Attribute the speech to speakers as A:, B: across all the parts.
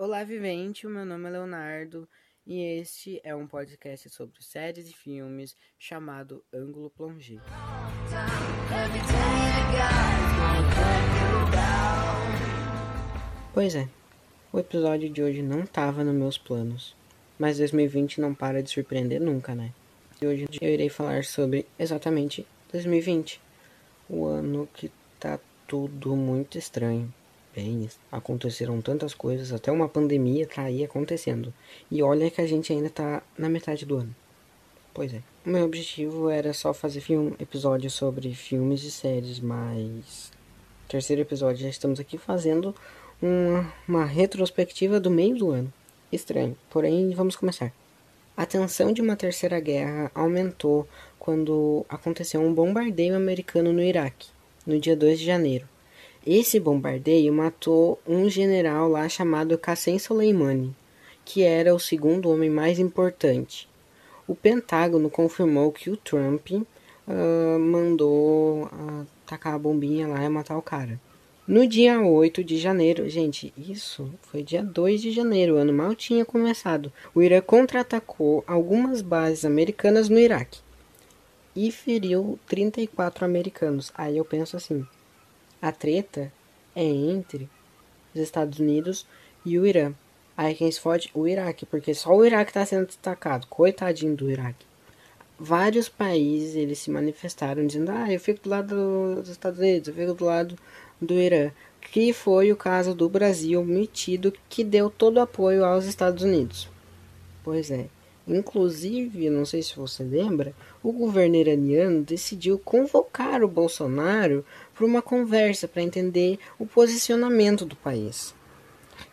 A: Olá, vivente! O meu nome é Leonardo e este é um podcast sobre séries e filmes chamado Ângulo Plongé. Pois é, o episódio de hoje não estava nos meus planos, mas 2020 não para de surpreender nunca, né? E hoje eu irei falar sobre exatamente 2020, o ano que tá tudo muito estranho aconteceram tantas coisas, até uma pandemia tá aí acontecendo. E olha que a gente ainda tá na metade do ano. Pois é. O meu objetivo era só fazer um episódio sobre filmes e séries, mas. Terceiro episódio, já estamos aqui fazendo uma, uma retrospectiva do meio do ano. Estranho, porém vamos começar. A tensão de uma terceira guerra aumentou quando aconteceu um bombardeio americano no Iraque, no dia 2 de janeiro. Esse bombardeio matou um general lá chamado Qassem Soleimani, que era o segundo homem mais importante. O Pentágono confirmou que o Trump uh, mandou atacar a bombinha lá e matar o cara. No dia 8 de janeiro, gente, isso foi dia 2 de janeiro, o ano mal tinha começado. O Irã contra-atacou algumas bases americanas no Iraque e feriu 34 americanos. Aí eu penso assim: a treta é entre os Estados Unidos e o Irã. Aí quem se fode? O Iraque, porque só o Iraque está sendo destacado. Coitadinho do Iraque. Vários países eles se manifestaram dizendo: Ah, eu fico do lado dos Estados Unidos, eu fico do lado do Irã. Que foi o caso do Brasil metido que deu todo apoio aos Estados Unidos. Pois é. Inclusive, não sei se você lembra, o governo iraniano decidiu convocar o Bolsonaro para uma conversa para entender o posicionamento do país.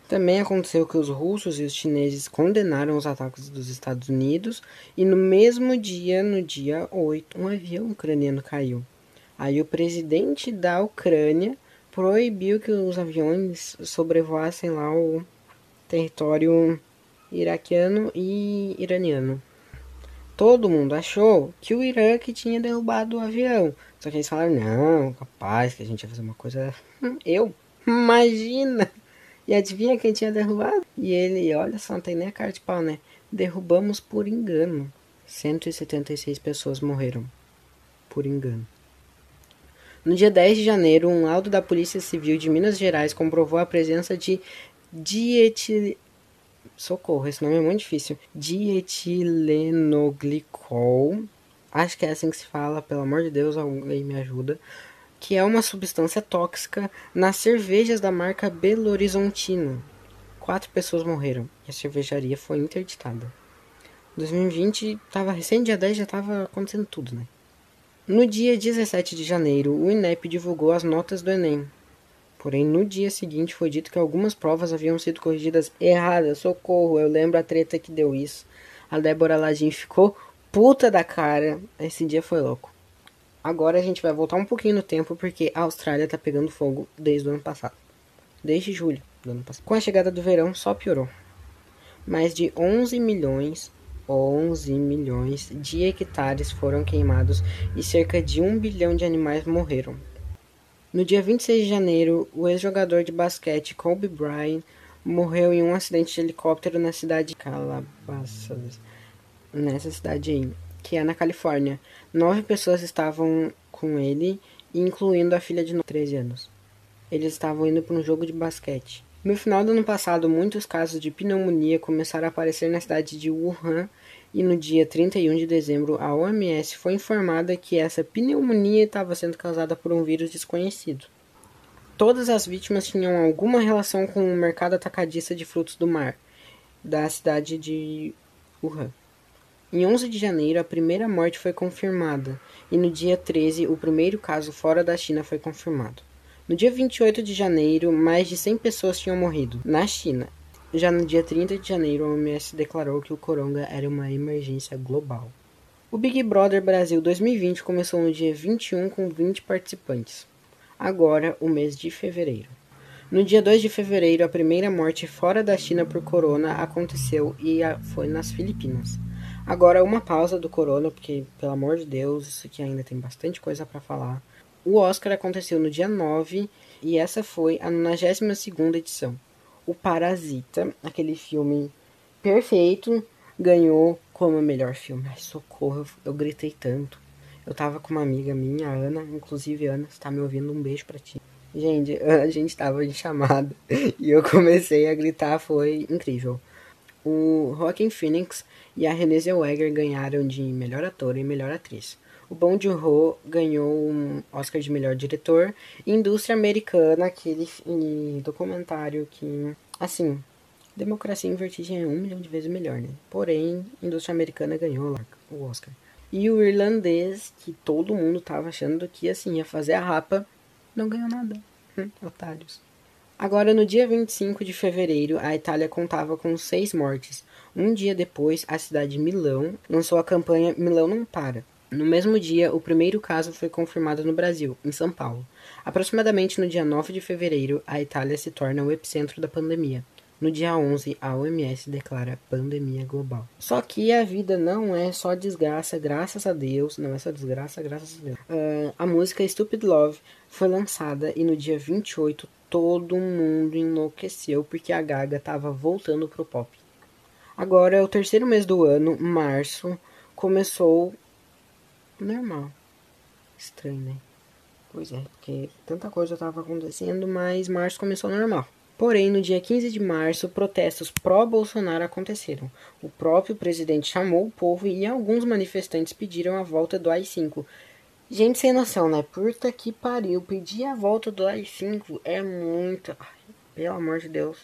A: Também aconteceu que os russos e os chineses condenaram os ataques dos Estados Unidos e no mesmo dia, no dia 8, um avião ucraniano caiu. Aí o presidente da Ucrânia proibiu que os aviões sobrevoassem lá o território iraquiano e iraniano. Todo mundo achou que o Irã que tinha derrubado o avião. Só que eles falaram, não, capaz que a gente ia fazer uma coisa. Hum, eu? Imagina! E adivinha quem tinha derrubado? E ele, olha só, não tem nem a cara de pau, né? Derrubamos por engano. 176 pessoas morreram. Por engano. No dia 10 de janeiro, um laudo da Polícia Civil de Minas Gerais comprovou a presença de dietil Socorro, esse nome é muito difícil. Dietilenoglicol. Acho que é assim que se fala, pelo amor de Deus, alguém me ajuda. Que é uma substância tóxica nas cervejas da marca Belo Horizontino. Quatro pessoas morreram e a cervejaria foi interditada. 2020 tava recém dia 10 já estava acontecendo tudo, né? No dia 17 de janeiro, o INEP divulgou as notas do Enem. Porém, no dia seguinte foi dito que algumas provas haviam sido corrigidas erradas. Socorro, eu lembro a treta que deu isso. A Débora Ladin ficou puta da cara. Esse dia foi louco. Agora a gente vai voltar um pouquinho no tempo porque a Austrália tá pegando fogo desde o ano passado. Desde julho do ano passado. Com a chegada do verão só piorou. Mais de 11 milhões 11 milhões de hectares foram queimados e cerca de 1 bilhão de animais morreram. No dia 26 de janeiro, o ex-jogador de basquete Kobe Bryant morreu em um acidente de helicóptero na cidade de Calabasas, nessa cidade aí, que é na Califórnia. Nove pessoas estavam com ele, incluindo a filha de 13 anos. Eles estavam indo para um jogo de basquete. No final do ano passado, muitos casos de pneumonia começaram a aparecer na cidade de Wuhan e no dia 31 de dezembro a OMS foi informada que essa pneumonia estava sendo causada por um vírus desconhecido. Todas as vítimas tinham alguma relação com o mercado atacadista de frutos do mar da cidade de Wuhan. Em 11 de janeiro, a primeira morte foi confirmada, e no dia 13, o primeiro caso fora da China foi confirmado. No dia 28 de janeiro, mais de 100 pessoas tinham morrido na China já no dia 30 de janeiro, a OMS declarou que o coronga era uma emergência global. O Big Brother Brasil 2020 começou no dia 21 com 20 participantes. Agora, o mês de fevereiro. No dia 2 de fevereiro, a primeira morte fora da China por corona aconteceu e foi nas Filipinas. Agora, uma pausa do corona, porque, pelo amor de Deus, isso aqui ainda tem bastante coisa para falar. O Oscar aconteceu no dia 9 e essa foi a 92ª edição. O Parasita, aquele filme perfeito, ganhou como melhor filme. Ai, socorro, eu, gritei tanto. Eu tava com uma amiga minha, Ana, inclusive Ana, você tá me ouvindo, um beijo pra ti. Gente, a gente tava em chamada e eu comecei a gritar, foi incrível. O Joaquin Phoenix e a Renée Zellweger ganharam de melhor ator e melhor atriz. O Bong Joon-ho ganhou um Oscar de melhor diretor. Indústria Americana, aquele documentário que, assim, Democracia em Vertigem é um milhão de vezes melhor, né? Porém, Indústria Americana ganhou o Oscar. E o irlandês, que todo mundo tava achando que assim ia fazer a rapa, não ganhou nada. Hum, otários. Agora, no dia 25 de fevereiro, a Itália contava com seis mortes. Um dia depois, a cidade de Milão lançou a campanha Milão não para. No mesmo dia, o primeiro caso foi confirmado no Brasil, em São Paulo. Aproximadamente no dia 9 de fevereiro, a Itália se torna o epicentro da pandemia. No dia 11, a OMS declara pandemia global. Só que a vida não é só desgraça, graças a Deus. Não é só desgraça, graças a Deus. Uh, a música Stupid Love foi lançada e no dia 28 todo mundo enlouqueceu porque a Gaga estava voltando pro pop. Agora é o terceiro mês do ano, março, começou normal. Estranho, né? Pois é, porque tanta coisa estava acontecendo, mas março começou normal. Porém, no dia 15 de março, protestos pró-Bolsonaro aconteceram. O próprio presidente chamou o povo e alguns manifestantes pediram a volta do AI-5. Gente sem noção, né? Puta que pariu. Pedir a volta do AI-5 é muito. Ai, pelo amor de Deus.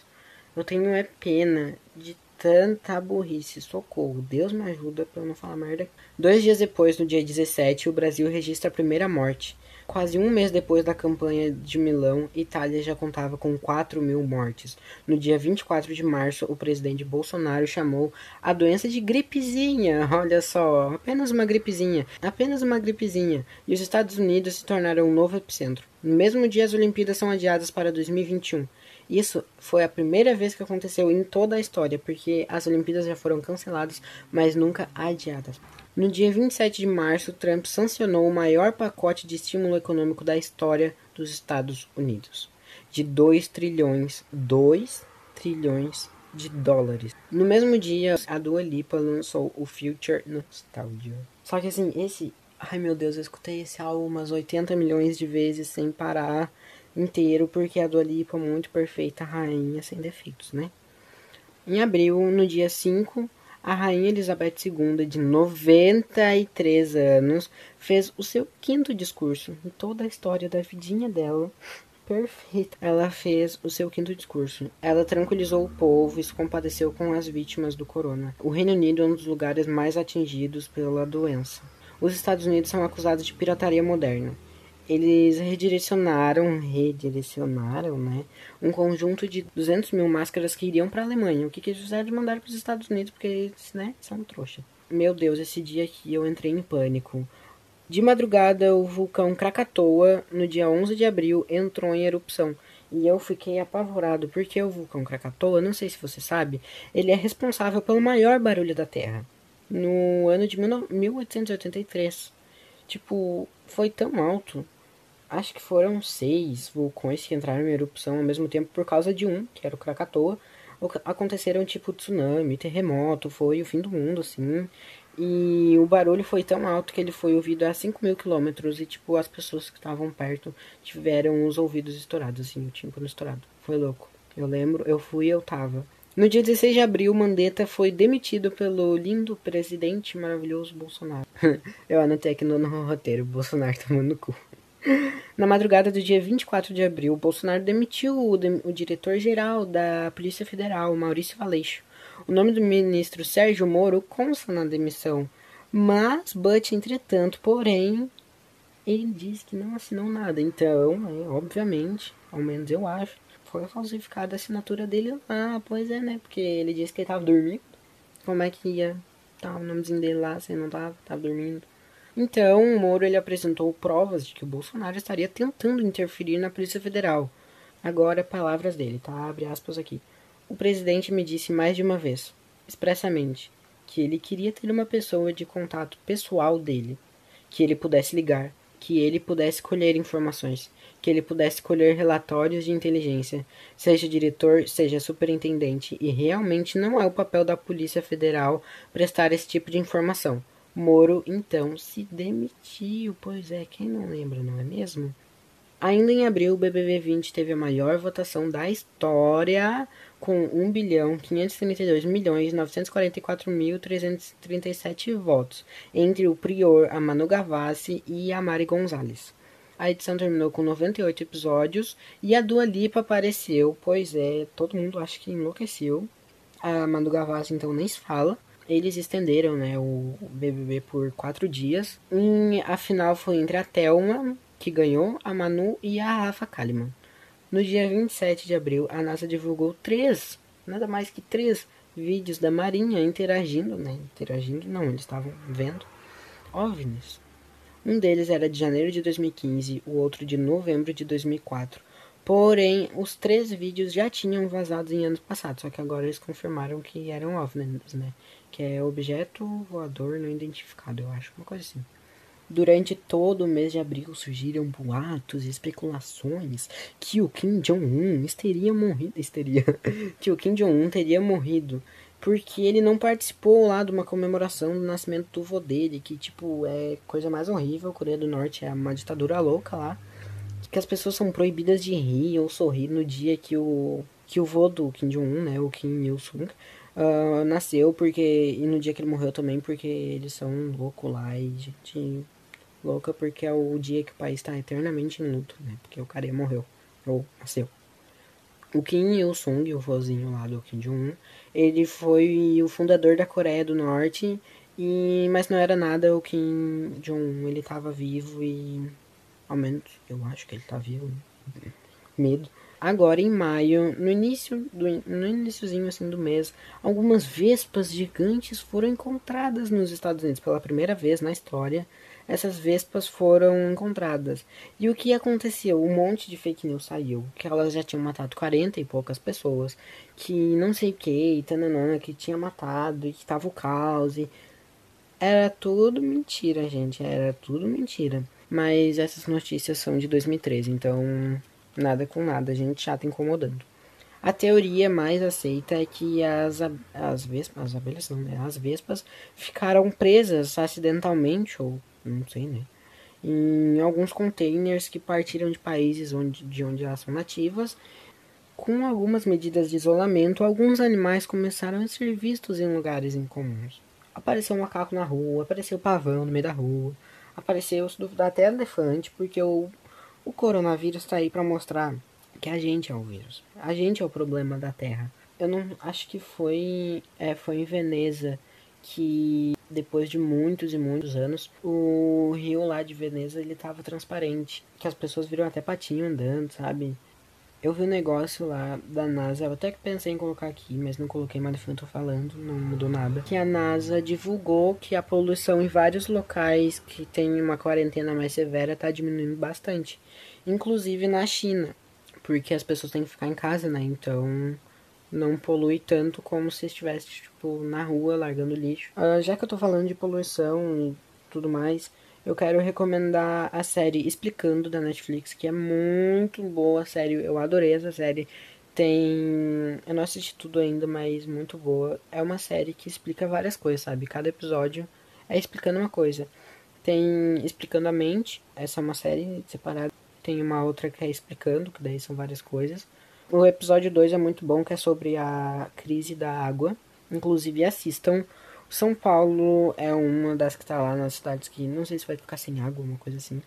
A: Eu tenho é pena de tanta burrice. Socorro. Deus me ajuda pra eu não falar merda. Dois dias depois, no dia 17, o Brasil registra a primeira morte. Quase um mês depois da campanha de Milão, Itália já contava com 4 mil mortes. No dia 24 de março, o presidente Bolsonaro chamou a doença de gripezinha. Olha só, apenas uma gripezinha, apenas uma gripezinha. E os Estados Unidos se tornaram um novo epicentro. No mesmo dia, as Olimpíadas são adiadas para 2021. Isso foi a primeira vez que aconteceu em toda a história, porque as Olimpíadas já foram canceladas, mas nunca adiadas. No dia 27 de março, Trump sancionou o maior pacote de estímulo econômico da história dos Estados Unidos, de 2 trilhões, 2 trilhões de dólares. No mesmo dia, a Dua Lipa lançou o Future Nostalgia. Só que assim, esse, ai meu Deus, eu escutei esse álbum umas 80 milhões de vezes sem parar inteiro, porque a Dua Lipa é muito perfeita, rainha sem defeitos, né? Em abril, no dia 5, a rainha Elizabeth II, de 93 anos, fez o seu quinto discurso em toda a história da vidinha dela. Perfeita. Ela fez o seu quinto discurso. Ela tranquilizou o povo e se compadeceu com as vítimas do corona. O Reino Unido é um dos lugares mais atingidos pela doença. Os Estados Unidos são acusados de pirataria moderna eles redirecionaram, redirecionaram, né, um conjunto de 200 mil máscaras que iriam para a Alemanha. O que, que eles fizeram de mandar para os Estados Unidos, porque eles, né, são trouxa. Meu Deus, esse dia aqui eu entrei em pânico. De madrugada, o vulcão Krakatoa, no dia 11 de abril, entrou em erupção. E eu fiquei apavorado, porque o vulcão Krakatoa, não sei se você sabe, ele é responsável pelo maior barulho da Terra. No ano de 1883. Tipo, foi tão alto acho que foram seis vulcões que entraram em erupção ao mesmo tempo por causa de um, que era o Krakatoa. Aconteceram tipo tsunami, terremoto, foi o fim do mundo, assim. E o barulho foi tão alto que ele foi ouvido a 5 mil quilômetros e, tipo, as pessoas que estavam perto tiveram os ouvidos estourados, assim, o tímpano estourado. Foi louco. Eu lembro, eu fui eu tava. No dia 16 de abril, Mandetta foi demitido pelo lindo presidente maravilhoso Bolsonaro. eu anotei aqui no, no roteiro, Bolsonaro tomando cu. Na madrugada do dia 24 de abril, Bolsonaro demitiu o, o diretor-geral da Polícia Federal, Maurício Aleixo. O nome do ministro Sérgio Moro consta na demissão, mas Butch, entretanto, porém, ele disse que não assinou nada. Então, é, obviamente, ao menos eu acho, foi falsificada a assinatura dele lá. Pois é, né? Porque ele disse que ele tava dormindo. Como é que ia tá o nomezinho dele lá se ele não tava, tava dormindo? Então, o Moro ele apresentou provas de que o Bolsonaro estaria tentando interferir na Polícia Federal. Agora, palavras dele, tá? Abre aspas aqui. O presidente me disse mais de uma vez, expressamente, que ele queria ter uma pessoa de contato pessoal dele, que ele pudesse ligar, que ele pudesse colher informações, que ele pudesse colher relatórios de inteligência, seja diretor, seja superintendente, e realmente não é o papel da Polícia Federal prestar esse tipo de informação. Moro então se demitiu, pois é, quem não lembra, não é mesmo? Ainda em abril, o BBB 20 teve a maior votação da história, com 1 bilhão 532 milhões 944 mil 337 votos, entre o Prior, a Manu Gavassi e a Mari Gonzalez. A edição terminou com 98 episódios e a Dua Lipa apareceu, pois é, todo mundo acha que enlouqueceu. A Manu Gavassi então nem se fala. Eles estenderam né, o BBB por quatro dias. E a final foi entre a Thelma, que ganhou, a Manu e a Rafa Kalimann. No dia 27 de abril, a NASA divulgou três, nada mais que três vídeos da Marinha interagindo, né? Interagindo, não, eles estavam vendo OVNIs. Um deles era de janeiro de 2015, o outro de novembro de 2004. Porém, os três vídeos já tinham vazado em anos passados, só que agora eles confirmaram que eram OVNIs, né? Que é objeto voador não identificado, eu acho, uma coisa assim. Durante todo o mês de abril surgiram boatos e especulações que o Kim Jong-un teria morrido, teria, que o Kim Jong-un teria morrido porque ele não participou lá de uma comemoração do nascimento do vô dele, que tipo é coisa mais horrível, a Coreia do Norte é uma ditadura louca lá, que as pessoas são proibidas de rir ou sorrir no dia que o que o vô do Kim Jong-un, né, o Kim Il-sung, uh, nasceu, porque e no dia que ele morreu também, porque eles são loucos lá e gente louca porque é o dia que o país está eternamente em luto, né? Porque o cara morreu, ou nasceu. O Kim Il-sung, o vozinho lá do Kim Jong-un, ele foi o fundador da Coreia do Norte, e mas não era nada o Kim Jong-un, ele estava vivo e ao menos eu acho que ele está vivo. Né? Medo. Agora em maio, no início do no iníciozinho assim do mês, algumas vespas gigantes foram encontradas nos Estados Unidos pela primeira vez na história essas vespas foram encontradas. E o que aconteceu? Um monte de fake news saiu, que elas já tinham matado 40 e poucas pessoas, que não sei que, tananã, que tinha matado, e que tava o caos. E... Era tudo mentira, gente, era tudo mentira. Mas essas notícias são de 2013, então nada com nada, a gente já tá incomodando. A teoria mais aceita é que as, as vespas, as abelhas não, né? As vespas ficaram presas acidentalmente ou não sei, né? Em alguns containers que partiram de países onde, de onde elas são nativas. Com algumas medidas de isolamento, alguns animais começaram a ser vistos em lugares incomuns. Apareceu um macaco na rua, apareceu pavão no meio da rua, apareceu, duvidar, até elefante, porque o, o coronavírus está aí para mostrar que a gente é o vírus. A gente é o problema da Terra. Eu não acho que foi, é, foi em Veneza que depois de muitos e muitos anos, o rio lá de Veneza ele tava transparente, que as pessoas viram até patinho andando, sabe? Eu vi um negócio lá da NASA, eu até que pensei em colocar aqui, mas não coloquei, mas enfim eu tô falando, não mudou nada. Que a NASA divulgou que a poluição em vários locais que tem uma quarentena mais severa tá diminuindo bastante. Inclusive na China, porque as pessoas têm que ficar em casa, né? Então não polui tanto como se estivesse, tipo, na rua largando lixo. Uh, já que eu tô falando de poluição e tudo mais, eu quero recomendar a série Explicando da Netflix, que é muito boa, sério, eu adorei essa série. Tem. Eu não assisti tudo ainda, mas muito boa. É uma série que explica várias coisas, sabe? Cada episódio é explicando uma coisa. Tem Explicando a Mente, essa é uma série separada. Tem uma outra que é Explicando, que daí são várias coisas. O episódio 2 é muito bom, que é sobre a crise da água. Inclusive, assistam. São Paulo é uma das que tá lá nas cidades que não sei se vai ficar sem água, uma coisa assim.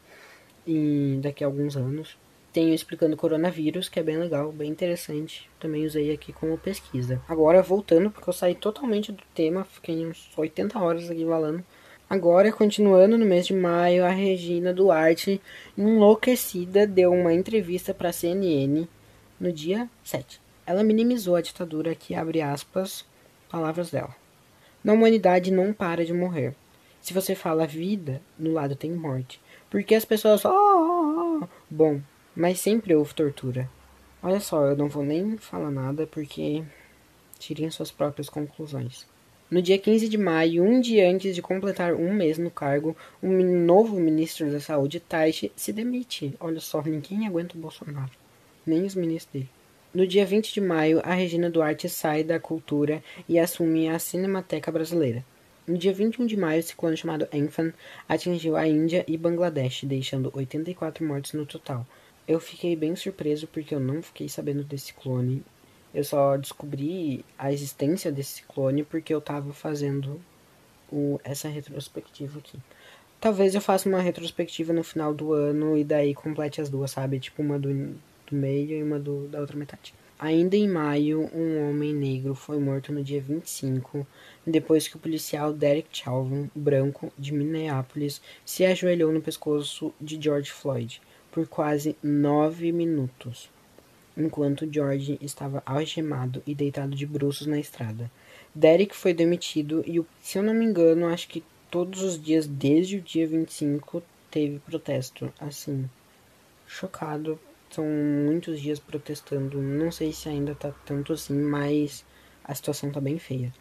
A: E daqui a alguns anos. Tenho explicando coronavírus, que é bem legal, bem interessante. Também usei aqui como pesquisa. Agora, voltando, porque eu saí totalmente do tema, fiquei uns 80 horas aqui falando. Agora, continuando no mês de maio, a Regina Duarte, enlouquecida, deu uma entrevista para a CNN no dia 7. Ela minimizou a ditadura que abre aspas, palavras dela. Na humanidade não para de morrer. Se você fala vida, no lado tem morte. Porque as pessoas só. Oh, oh, oh. Bom, mas sempre houve tortura. Olha só, eu não vou nem falar nada porque tirem suas próprias conclusões. No dia 15 de maio, um dia antes de completar um mês no cargo, o novo ministro da Saúde, Taishi, se demite. Olha só, ninguém aguenta o Bolsonaro, nem os ministros dele. No dia 20 de maio, a Regina Duarte sai da cultura e assume a Cinemateca Brasileira. No dia 21 de maio, o ciclone chamado Amphan atingiu a Índia e Bangladesh, deixando 84 mortos no total. Eu fiquei bem surpreso porque eu não fiquei sabendo desse ciclone eu só descobri a existência desse ciclone porque eu tava fazendo o, essa retrospectiva aqui. Talvez eu faça uma retrospectiva no final do ano e daí complete as duas, sabe? Tipo uma do, do meio e uma do, da outra metade. Ainda em maio, um homem negro foi morto no dia 25, depois que o policial Derek Chauvin, branco, de Minneapolis, se ajoelhou no pescoço de George Floyd por quase nove minutos enquanto George estava algemado e deitado de bruços na estrada. Derek foi demitido e, se eu não me engano, acho que todos os dias desde o dia 25 teve protesto. Assim, chocado. São muitos dias protestando. Não sei se ainda tá tanto assim, mas a situação tá bem feia.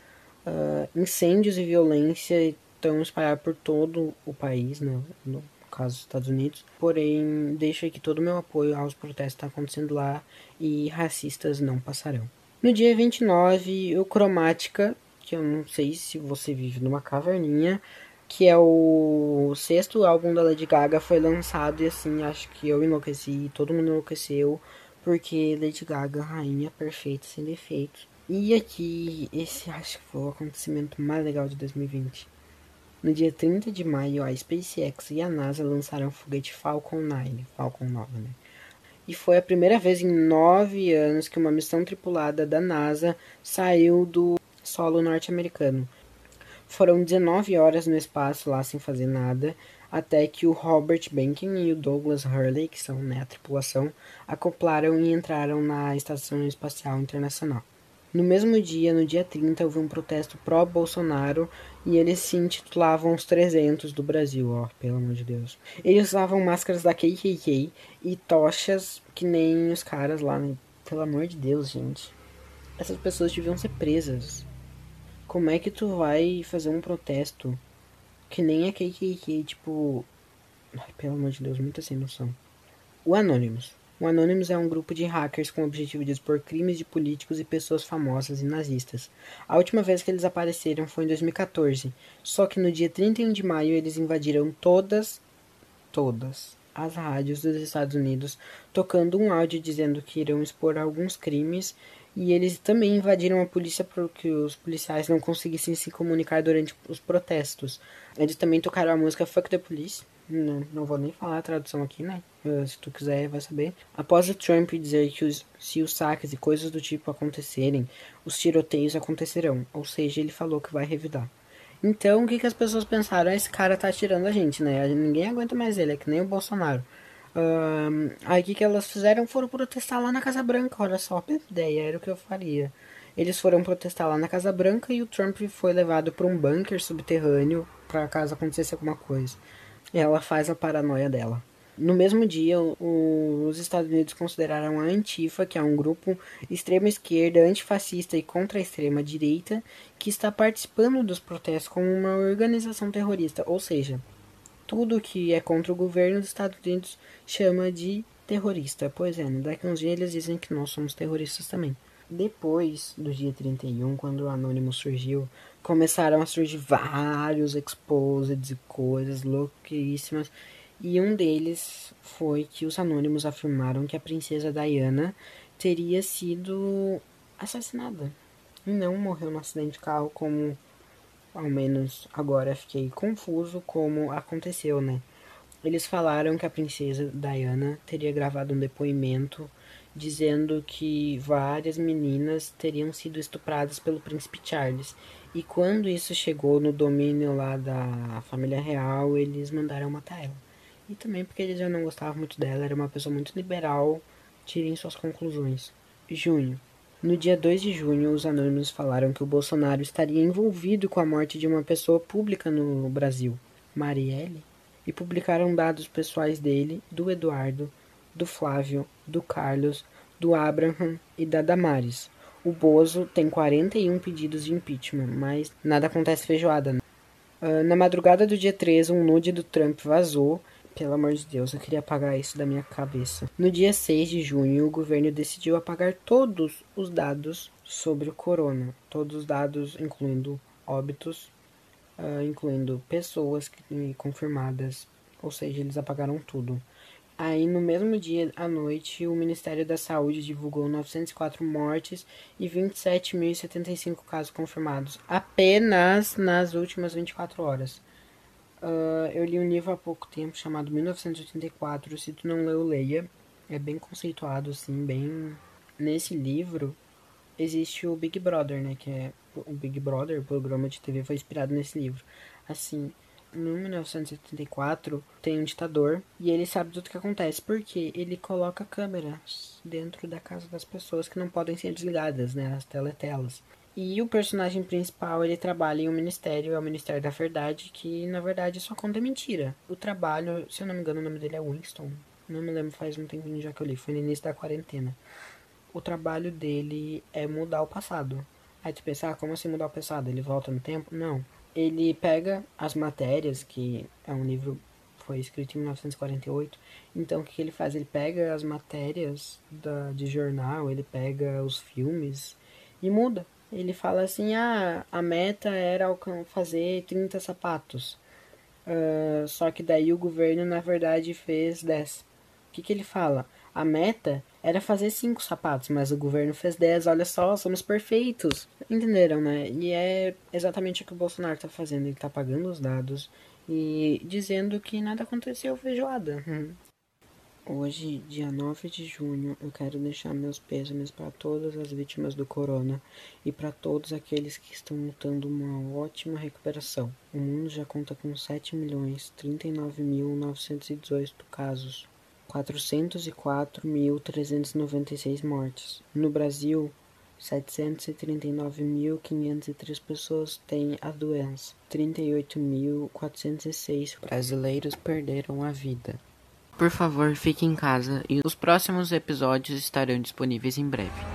A: Uh, incêndios e violência estão espalhados por todo o país, né? No caso, Estados Unidos. Porém, deixo aqui todo o meu apoio aos protestos que tá acontecendo lá e racistas não passarão. No dia 29, o Cromática, que eu não sei se você vive numa caverninha, que é o sexto álbum da Lady Gaga, foi lançado e assim, acho que eu enlouqueci, todo mundo enlouqueceu, porque Lady Gaga, rainha perfeita, sem defeitos. E aqui, esse acho que foi o acontecimento mais legal de 2020. No dia 30 de maio, a SpaceX e a NASA lançaram o foguete Falcon 9, Falcon 9, né? E foi a primeira vez em nove anos que uma missão tripulada da NASA saiu do solo norte-americano. Foram 19 horas no espaço lá sem fazer nada, até que o Robert Benkin e o Douglas Hurley, que são né, a tripulação, acoplaram e entraram na Estação Espacial Internacional. No mesmo dia, no dia 30, houve um protesto pró-Bolsonaro e eles se intitulavam os 300 do Brasil, ó, pelo amor de Deus. Eles usavam máscaras da KKK e tochas que nem os caras lá, né? Pelo amor de Deus, gente. Essas pessoas deviam ser presas. Como é que tu vai fazer um protesto que nem a KKK, tipo... Ai, pelo amor de Deus, muita sem noção. O Anonymous. O Anonymous é um grupo de hackers com o objetivo de expor crimes de políticos e pessoas famosas e nazistas. A última vez que eles apareceram foi em 2014, só que no dia 31 de maio eles invadiram todas, todas as rádios dos Estados Unidos, tocando um áudio dizendo que irão expor alguns crimes, e eles também invadiram a polícia para que os policiais não conseguissem se comunicar durante os protestos. Eles também tocaram a música Fuck the Police, não, não vou nem falar a tradução aqui, né? Se tu quiser, vai saber. Após o Trump dizer que os, se os saques e coisas do tipo acontecerem, os tiroteios acontecerão. Ou seja, ele falou que vai revidar. Então, o que, que as pessoas pensaram? Esse cara tá tirando a gente, né? Ninguém aguenta mais ele, é que nem o Bolsonaro. Uh, aí, o que, que elas fizeram? Foram protestar lá na Casa Branca. Olha só, a ideia, era o que eu faria. Eles foram protestar lá na Casa Branca e o Trump foi levado para um bunker subterrâneo para caso acontecesse alguma coisa ela faz a paranoia dela. No mesmo dia, os Estados Unidos consideraram a Antifa, que é um grupo extrema esquerda, antifascista e contra a extrema direita, que está participando dos protestos como uma organização terrorista, ou seja, tudo que é contra o governo dos Estados Unidos chama de terrorista. Pois é, daqui a uns dias eles dizem que nós somos terroristas também. Depois do dia 31, quando o Anonymous surgiu, começaram a surgir vários exposeds e coisas louquíssimas. E um deles foi que os anônimos afirmaram que a princesa Diana teria sido assassinada. E não morreu no acidente de carro, como ao menos agora fiquei confuso como aconteceu, né? Eles falaram que a princesa Diana teria gravado um depoimento dizendo que várias meninas teriam sido estupradas pelo príncipe Charles e quando isso chegou no domínio lá da família real, eles mandaram matar ela. E também porque eles já não gostavam muito dela, era uma pessoa muito liberal. Tirem suas conclusões. Junho. No dia 2 de junho, os anônimos falaram que o Bolsonaro estaria envolvido com a morte de uma pessoa pública no Brasil, Marielle, e publicaram dados pessoais dele, do Eduardo, do Flávio, do Carlos, do Abraham e da Damares. O Bozo tem 41 pedidos de impeachment, mas nada acontece feijoada. Né? Uh, na madrugada do dia 13, um nude do Trump vazou. Pelo amor de Deus, eu queria apagar isso da minha cabeça. No dia 6 de junho, o governo decidiu apagar todos os dados sobre o corona. Todos os dados, incluindo óbitos, uh, incluindo pessoas confirmadas. Ou seja, eles apagaram tudo. Aí, no mesmo dia à noite, o Ministério da Saúde divulgou 904 mortes e 27.075 casos confirmados, apenas nas últimas 24 horas. Uh, eu li um livro há pouco tempo chamado 1984. Se tu não leu, leia. É bem conceituado, assim, bem. Nesse livro existe o Big Brother, né? Que é o Big Brother, o programa de TV, foi inspirado nesse livro. Assim, no 1974 tem um ditador e ele sabe tudo o que acontece porque ele coloca câmeras dentro da casa das pessoas que não podem ser desligadas, né, as teletelas. E o personagem principal, ele trabalha em um ministério, é o Ministério da Verdade, que na verdade só conta mentira. O trabalho, se eu não me engano, o nome dele é Winston. Não me lembro, faz um tempinho já que eu li, foi no início da quarentena. O trabalho dele é mudar o passado. Aí tu pensa, ah, como assim mudar o passado? Ele volta no tempo? Não ele pega as matérias, que é um livro foi escrito em 1948. Então o que ele faz? Ele pega as matérias da, de jornal, ele pega os filmes e muda. Ele fala assim: ah, a meta era fazer 30 sapatos. Uh, só que daí o governo, na verdade, fez 10. O que, que ele fala? A meta era fazer cinco sapatos, mas o governo fez 10. Olha só, somos perfeitos. Entenderam, né? E é exatamente o que o Bolsonaro tá fazendo. Ele tá pagando os dados e dizendo que nada aconteceu feijoada. Hoje, dia 9 de junho, eu quero deixar meus pêsames para todas as vítimas do corona e para todos aqueles que estão lutando uma ótima recuperação. O mundo já conta com 7 milhões 39.918 casos 404.396 mortes. No Brasil, 739.503 pessoas têm a doença. 38.406 brasileiros perderam a vida. Por favor, fique em casa e os próximos episódios estarão disponíveis em breve.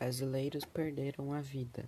A: Brasileiros perderam a vida